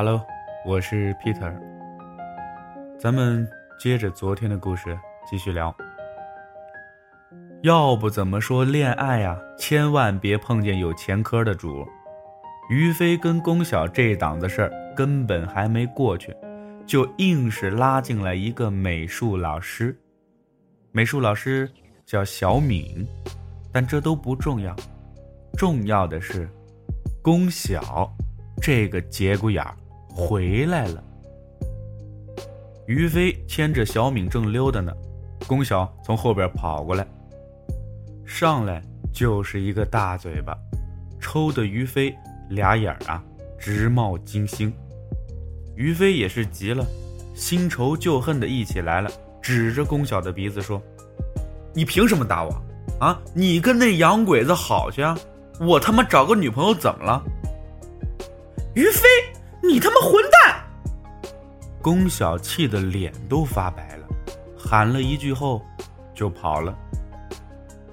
Hello，我是 Peter。咱们接着昨天的故事继续聊。要不怎么说恋爱啊，千万别碰见有前科的主。于飞跟龚晓这档子事儿根本还没过去，就硬是拉进来一个美术老师。美术老师叫小敏，但这都不重要，重要的是，龚晓这个节骨眼儿。回来了，于飞牵着小敏正溜达呢，龚晓从后边跑过来，上来就是一个大嘴巴，抽的于飞俩眼啊直冒金星。于飞也是急了，新仇旧恨的一起来了，指着龚晓的鼻子说：“你凭什么打我？啊，你跟那洋鬼子好去啊？我他妈找个女朋友怎么了？”于飞。你他妈混蛋！龚小气的脸都发白了，喊了一句后，就跑了。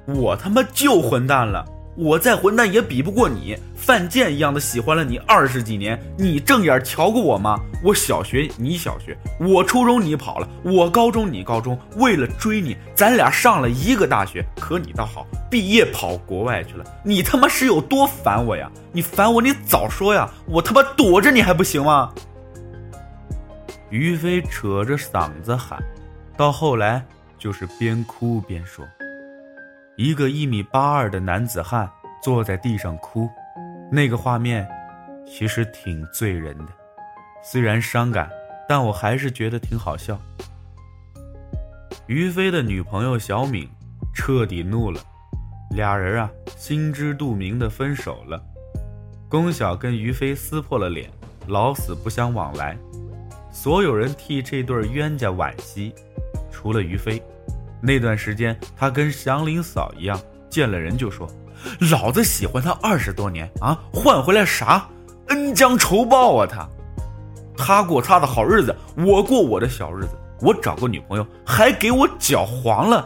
我他妈就混蛋了，我再混蛋也比不过你，犯贱一样的喜欢了你二十几年，你正眼瞧过我吗？我小学你小学，我初中你跑了，我高中你高中，为了追你，咱俩上了一个大学，可你倒好，毕业跑国外去了。你他妈是有多烦我呀？你烦我，你早说呀！我他妈躲着你还不行吗？于飞扯着嗓子喊，到后来就是边哭边说。一个一米八二的男子汉坐在地上哭，那个画面其实挺醉人的。虽然伤感，但我还是觉得挺好笑。于飞的女朋友小敏彻底怒了，俩人啊心知肚明的分手了。龚晓跟于飞撕破了脸，老死不相往来。所有人替这对冤家惋惜，除了于飞。那段时间，他跟祥林嫂一样，见了人就说：“老子喜欢他二十多年啊，换回来啥？恩将仇报啊！他，他过他的好日子，我过我的小日子。我找个女朋友，还给我搅黄了。”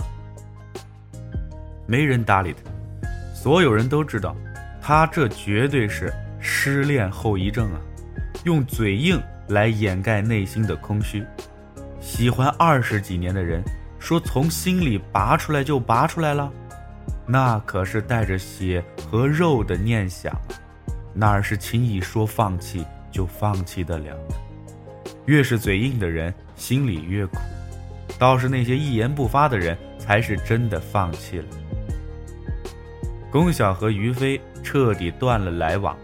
没人搭理他，所有人都知道，他这绝对是失恋后遗症啊，用嘴硬来掩盖内心的空虚。喜欢二十几年的人。说从心里拔出来就拔出来了，那可是带着血和肉的念想，哪是轻易说放弃就放弃得了？越是嘴硬的人，心里越苦。倒是那些一言不发的人，才是真的放弃了。龚晓和于飞彻底断了来往，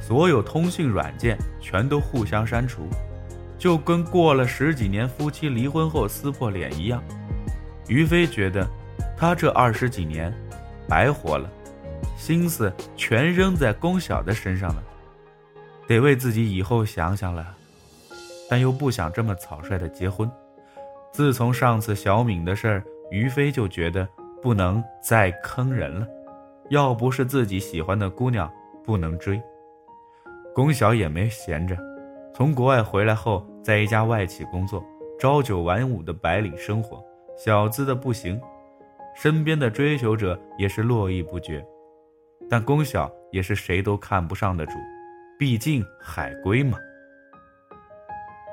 所有通讯软件全都互相删除，就跟过了十几年夫妻离婚后撕破脸一样。于飞觉得，他这二十几年白活了，心思全扔在龚晓的身上了，得为自己以后想想了，但又不想这么草率的结婚。自从上次小敏的事儿，于飞就觉得不能再坑人了，要不是自己喜欢的姑娘，不能追。龚晓也没闲着，从国外回来后，在一家外企工作，朝九晚五的白领生活。小资的不行，身边的追求者也是络绎不绝，但龚晓也是谁都看不上的主，毕竟海归嘛。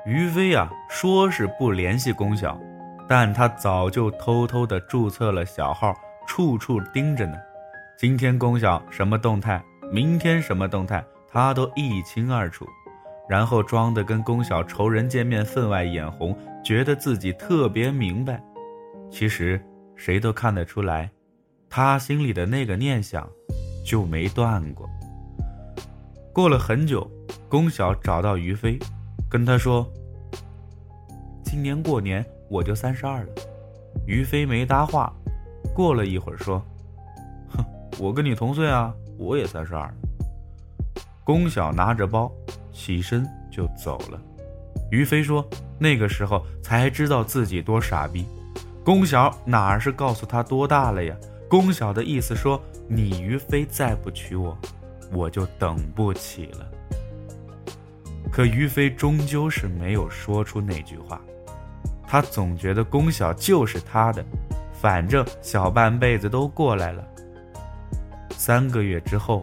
于飞啊，说是不联系龚晓，但他早就偷偷的注册了小号，处处盯着呢。今天龚晓什么动态，明天什么动态，他都一清二楚，然后装的跟龚晓仇人见面分外眼红，觉得自己特别明白。其实，谁都看得出来，他心里的那个念想就没断过。过了很久，龚晓找到于飞，跟他说：“今年过年我就三十二了。”于飞没搭话，过了一会儿说：“哼，我跟你同岁啊，我也三十二。”龚晓拿着包起身就走了。于飞说：“那个时候才知道自己多傻逼。”龚晓哪是告诉他多大了呀？龚晓的意思说：“你于飞再不娶我，我就等不起了。”可于飞终究是没有说出那句话，他总觉得龚晓就是他的，反正小半辈子都过来了。三个月之后，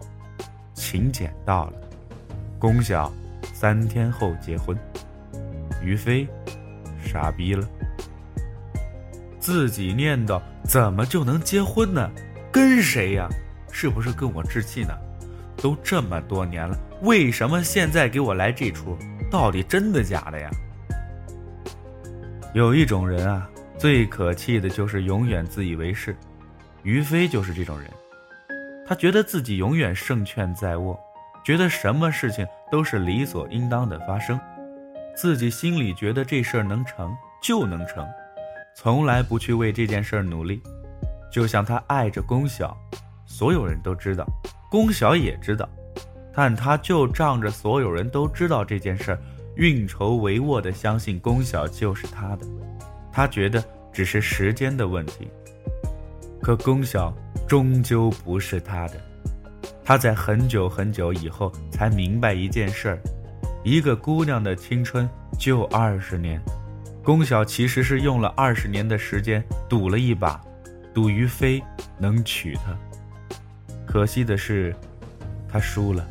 请柬到了，龚晓三天后结婚。于飞傻逼了，自己念叨怎么就能结婚呢？跟谁呀？是不是跟我置气呢？都这么多年了，为什么现在给我来这出？到底真的假的呀？有一种人啊，最可气的就是永远自以为是。于飞就是这种人，他觉得自己永远胜券在握，觉得什么事情都是理所应当的发生，自己心里觉得这事儿能成就能成，从来不去为这件事儿努力。就像他爱着宫晓，所有人都知道，宫晓也知道，但他就仗着所有人都知道这件事儿，运筹帷幄的相信宫晓就是他的，他觉得只是时间的问题。可宫晓终究不是他的，他在很久很久以后才明白一件事儿：一个姑娘的青春就二十年，宫晓其实是用了二十年的时间赌了一把，赌于飞能娶她。可惜的是，他输了，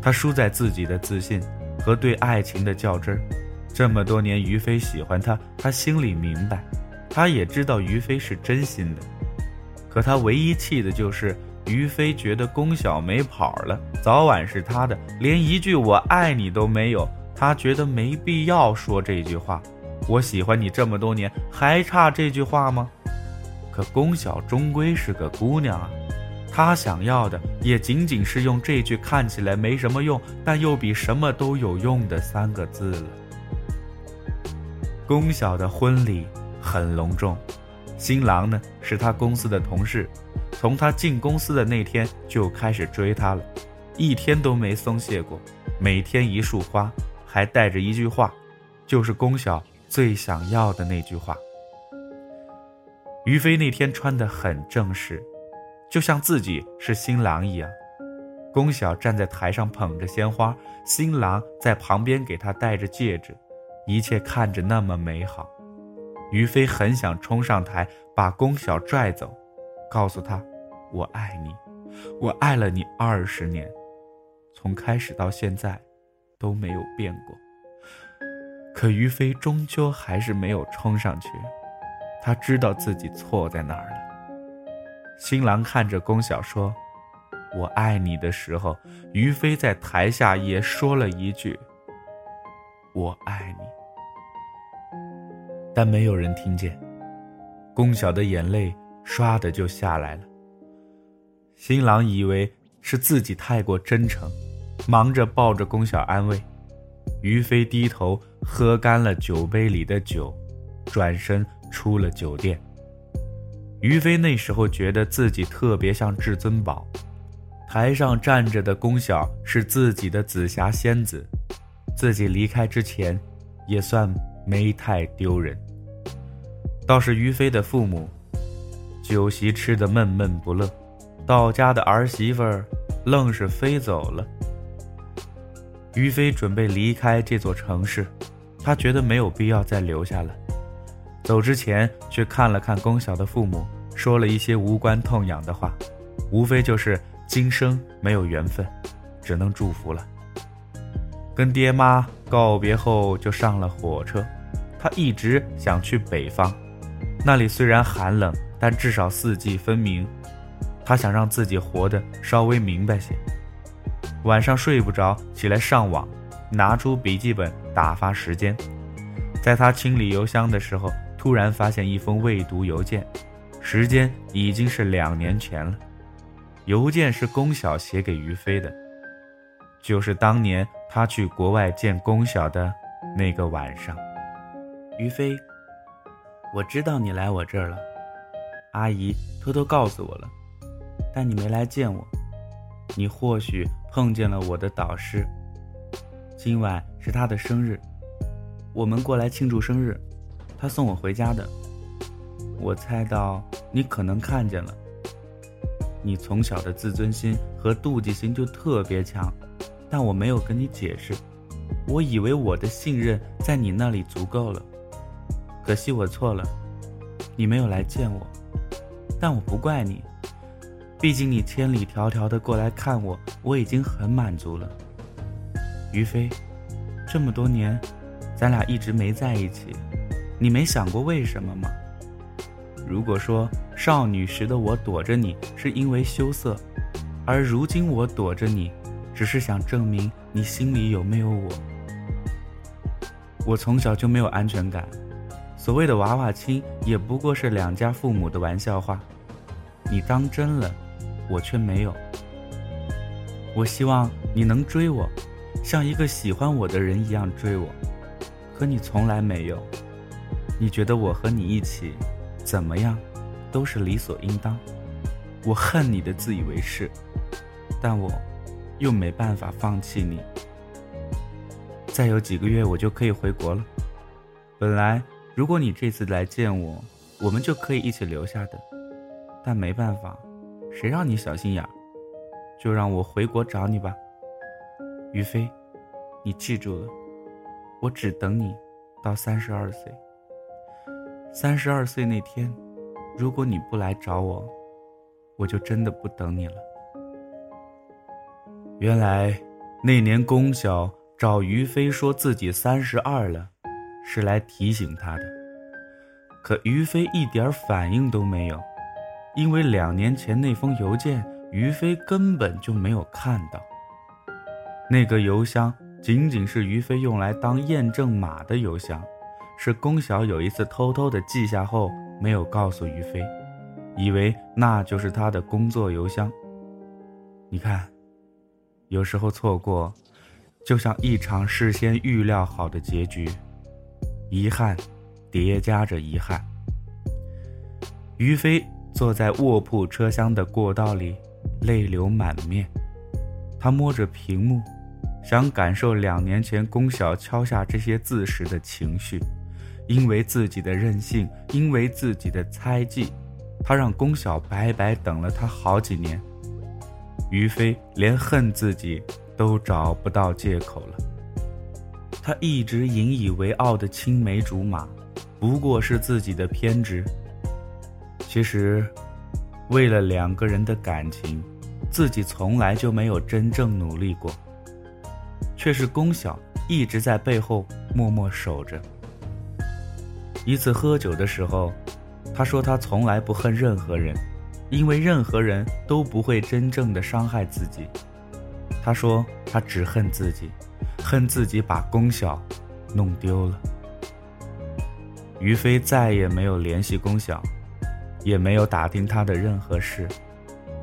他输在自己的自信和对爱情的较真儿。这么多年，于飞喜欢他，他心里明白，他也知道于飞是真心的。可他唯一气的就是于飞觉得宫晓没跑了，早晚是他的，连一句“我爱你”都没有。他觉得没必要说这句话。我喜欢你这么多年，还差这句话吗？可宫晓终归是个姑娘啊，她想要的也仅仅是用这句看起来没什么用，但又比什么都有用的三个字了。宫晓的婚礼很隆重。新郎呢是他公司的同事，从他进公司的那天就开始追她了，一天都没松懈过，每天一束花，还带着一句话，就是宫晓最想要的那句话。于飞那天穿得很正式，就像自己是新郎一样。宫晓站在台上捧着鲜花，新郎在旁边给她戴着戒指，一切看着那么美好。于飞很想冲上台把宫晓拽走，告诉他：“我爱你，我爱了你二十年，从开始到现在都没有变过。”可于飞终究还是没有冲上去，他知道自己错在哪儿了。新郎看着宫晓说：“我爱你”的时候，于飞在台下也说了一句：“我爱你”。但没有人听见，宫晓的眼泪唰的就下来了。新郎以为是自己太过真诚，忙着抱着宫晓安慰。于飞低头喝干了酒杯里的酒，转身出了酒店。于飞那时候觉得自己特别像至尊宝，台上站着的宫晓是自己的紫霞仙子，自己离开之前，也算没太丢人。倒是于飞的父母，酒席吃得闷闷不乐，到家的儿媳妇儿愣是飞走了。于飞准备离开这座城市，他觉得没有必要再留下了。走之前，却看了看宫晓的父母，说了一些无关痛痒的话，无非就是今生没有缘分，只能祝福了。跟爹妈告别后，就上了火车。他一直想去北方。那里虽然寒冷，但至少四季分明。他想让自己活得稍微明白些。晚上睡不着，起来上网，拿出笔记本打发时间。在他清理邮箱的时候，突然发现一封未读邮件，时间已经是两年前了。邮件是龚晓写给于飞的，就是当年他去国外见龚晓的那个晚上。于飞。我知道你来我这儿了，阿姨偷偷告诉我了，但你没来见我。你或许碰见了我的导师。今晚是他的生日，我们过来庆祝生日，他送我回家的。我猜到你可能看见了。你从小的自尊心和妒忌心就特别强，但我没有跟你解释，我以为我的信任在你那里足够了。可惜我错了，你没有来见我，但我不怪你，毕竟你千里迢迢的过来看我，我已经很满足了。于飞，这么多年，咱俩一直没在一起，你没想过为什么吗？如果说少女时的我躲着你是因为羞涩，而如今我躲着你，只是想证明你心里有没有我。我从小就没有安全感，所谓的娃娃亲也不过是两家父母的玩笑话，你当真了，我却没有。我希望你能追我，像一个喜欢我的人一样追我，可你从来没有。你觉得我和你一起？怎么样，都是理所应当。我恨你的自以为是，但我又没办法放弃你。再有几个月，我就可以回国了。本来，如果你这次来见我，我们就可以一起留下的。但没办法，谁让你小心眼？就让我回国找你吧，于飞，你记住了，我只等你到三十二岁。三十二岁那天，如果你不来找我，我就真的不等你了。原来那年龚晓找于飞说自己三十二了，是来提醒他的。可于飞一点反应都没有，因为两年前那封邮件，于飞根本就没有看到。那个邮箱仅仅是于飞用来当验证码的邮箱。是龚晓有一次偷偷的记下后没有告诉于飞，以为那就是他的工作邮箱。你看，有时候错过，就像一场事先预料好的结局，遗憾叠加着遗憾。于飞坐在卧铺车厢的过道里，泪流满面，他摸着屏幕，想感受两年前龚晓敲下这些字时的情绪。因为自己的任性，因为自己的猜忌，他让龚晓白白等了他好几年。于飞连恨自己都找不到借口了。他一直引以为傲的青梅竹马，不过是自己的偏执。其实，为了两个人的感情，自己从来就没有真正努力过，却是龚晓一直在背后默默守着。一次喝酒的时候，他说他从来不恨任何人，因为任何人都不会真正的伤害自己。他说他只恨自己，恨自己把龚晓弄丢了。于飞再也没有联系龚晓，也没有打听他的任何事。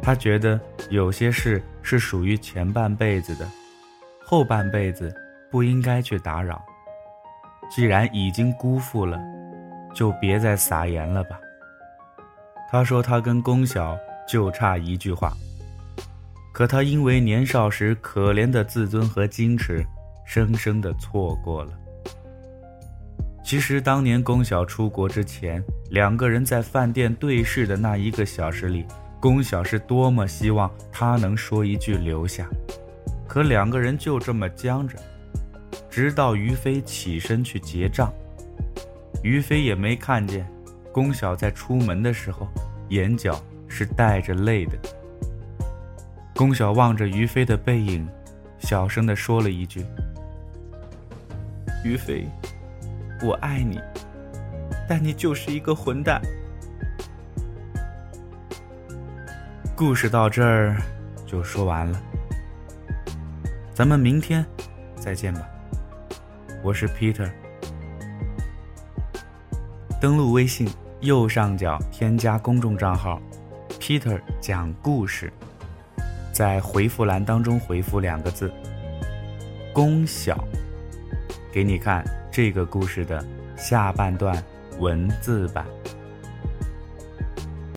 他觉得有些事是属于前半辈子的，后半辈子不应该去打扰。既然已经辜负了。就别再撒盐了吧。他说他跟龚晓就差一句话，可他因为年少时可怜的自尊和矜持，生生的错过了。其实当年龚晓出国之前，两个人在饭店对视的那一个小时里，龚晓是多么希望他能说一句留下，可两个人就这么僵着，直到于飞起身去结账。于飞也没看见，龚晓在出门的时候，眼角是带着泪的。龚晓望着于飞的背影，小声的说了一句：“于飞，我爱你，但你就是一个混蛋。”故事到这儿就说完了，咱们明天再见吧。我是 Peter。登录微信，右上角添加公众账号，Peter 讲故事，在回复栏当中回复两个字“公晓”，给你看这个故事的下半段文字版。